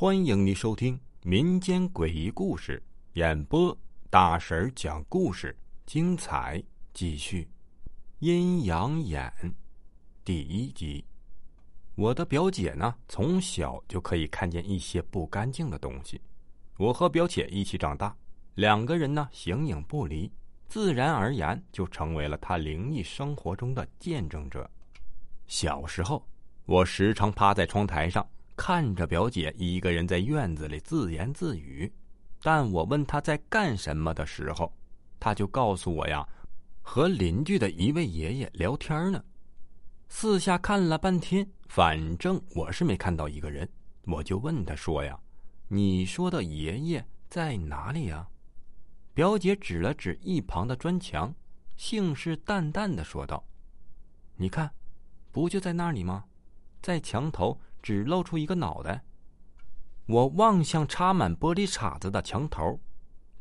欢迎您收听民间诡异故事演播，大婶讲故事，精彩继续。阴阳眼第一集。我的表姐呢，从小就可以看见一些不干净的东西。我和表姐一起长大，两个人呢形影不离，自然而然就成为了她灵异生活中的见证者。小时候，我时常趴在窗台上。看着表姐一个人在院子里自言自语，但我问她在干什么的时候，她就告诉我呀，和邻居的一位爷爷聊天呢。四下看了半天，反正我是没看到一个人，我就问她说呀：“你说的爷爷在哪里呀？”表姐指了指一旁的砖墙，信誓旦旦的说道：“你看，不就在那里吗？在墙头。”只露出一个脑袋。我望向插满玻璃碴子的墙头，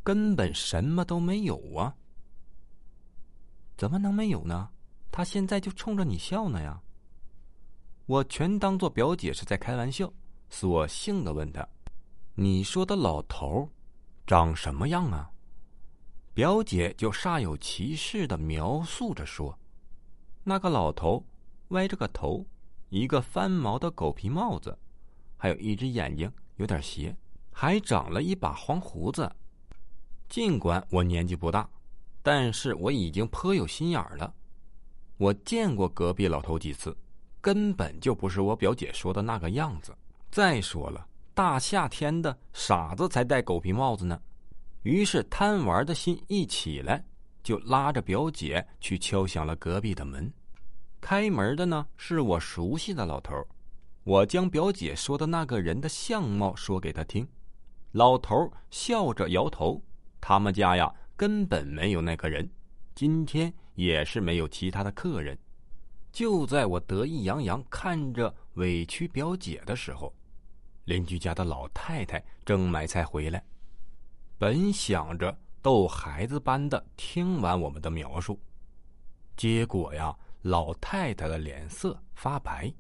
根本什么都没有啊！怎么能没有呢？他现在就冲着你笑呢呀！我全当做表姐是在开玩笑，索性的问他：“你说的老头长什么样啊？”表姐就煞有其事的描述着说：“那个老头歪着个头。”一个翻毛的狗皮帽子，还有一只眼睛有点斜，还长了一把黄胡子。尽管我年纪不大，但是我已经颇有心眼儿了。我见过隔壁老头几次，根本就不是我表姐说的那个样子。再说了，大夏天的，傻子才戴狗皮帽子呢。于是贪玩的心一起来，就拉着表姐去敲响了隔壁的门。开门的呢是我熟悉的老头我将表姐说的那个人的相貌说给他听，老头笑着摇头。他们家呀根本没有那个人，今天也是没有其他的客人。就在我得意洋洋看着委屈表姐的时候，邻居家的老太太正买菜回来，本想着逗孩子般的听完我们的描述，结果呀。老太太的脸色发白，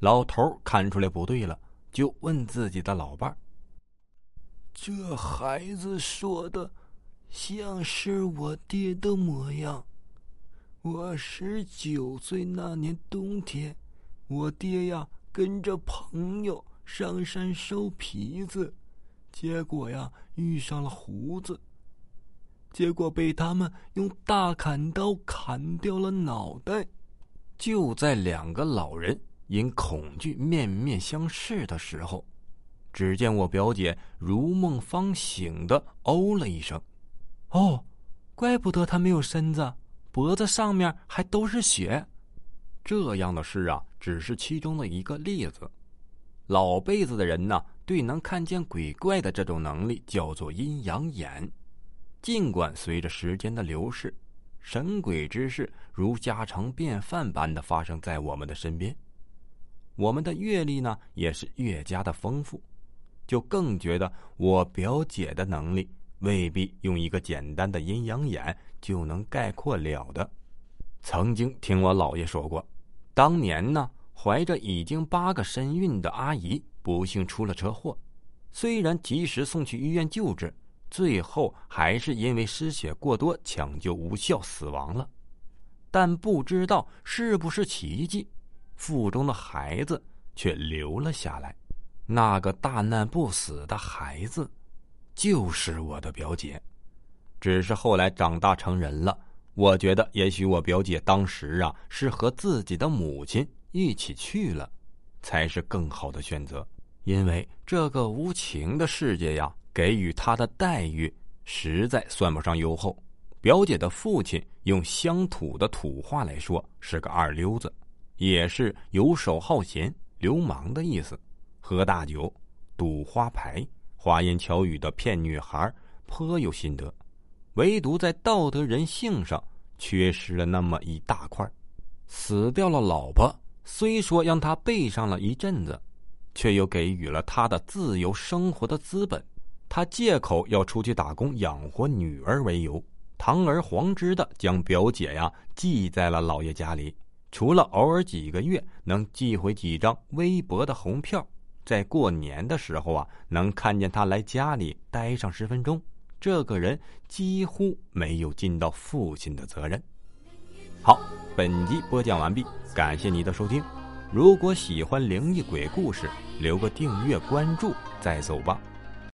老头看出来不对了，就问自己的老伴儿：“这孩子说的，像是我爹的模样。我十九岁那年冬天，我爹呀跟着朋友上山收皮子，结果呀遇上了胡子。”结果被他们用大砍刀砍掉了脑袋。就在两个老人因恐惧面面相视的时候，只见我表姐如梦方醒的哦了一声：“哦，怪不得他没有身子，脖子上面还都是血。”这样的事啊，只是其中的一个例子。老辈子的人呢，对能看见鬼怪的这种能力叫做阴阳眼。尽管随着时间的流逝，神鬼之事如家常便饭般的发生在我们的身边，我们的阅历呢也是越加的丰富，就更觉得我表姐的能力未必用一个简单的阴阳眼就能概括了的。曾经听我姥爷说过，当年呢怀着已经八个身孕的阿姨不幸出了车祸，虽然及时送去医院救治。最后还是因为失血过多，抢救无效死亡了。但不知道是不是奇迹，腹中的孩子却留了下来。那个大难不死的孩子，就是我的表姐。只是后来长大成人了，我觉得也许我表姐当时啊是和自己的母亲一起去了，才是更好的选择。因为这个无情的世界呀。给予他的待遇实在算不上优厚。表姐的父亲用乡土的土话来说是个二流子，也是游手好闲、流氓的意思。喝大酒、赌花牌、花言巧语的骗女孩，颇有心得。唯独在道德人性上缺失了那么一大块。死掉了老婆，虽说让他背上了一阵子，却又给予了他的自由生活的资本。他借口要出去打工养活女儿为由，堂而皇之的将表姐呀寄在了老爷家里。除了偶尔几个月能寄回几张微薄的红票，在过年的时候啊，能看见他来家里待上十分钟。这个人几乎没有尽到父亲的责任。好，本集播讲完毕，感谢您的收听。如果喜欢灵异鬼故事，留个订阅关注再走吧。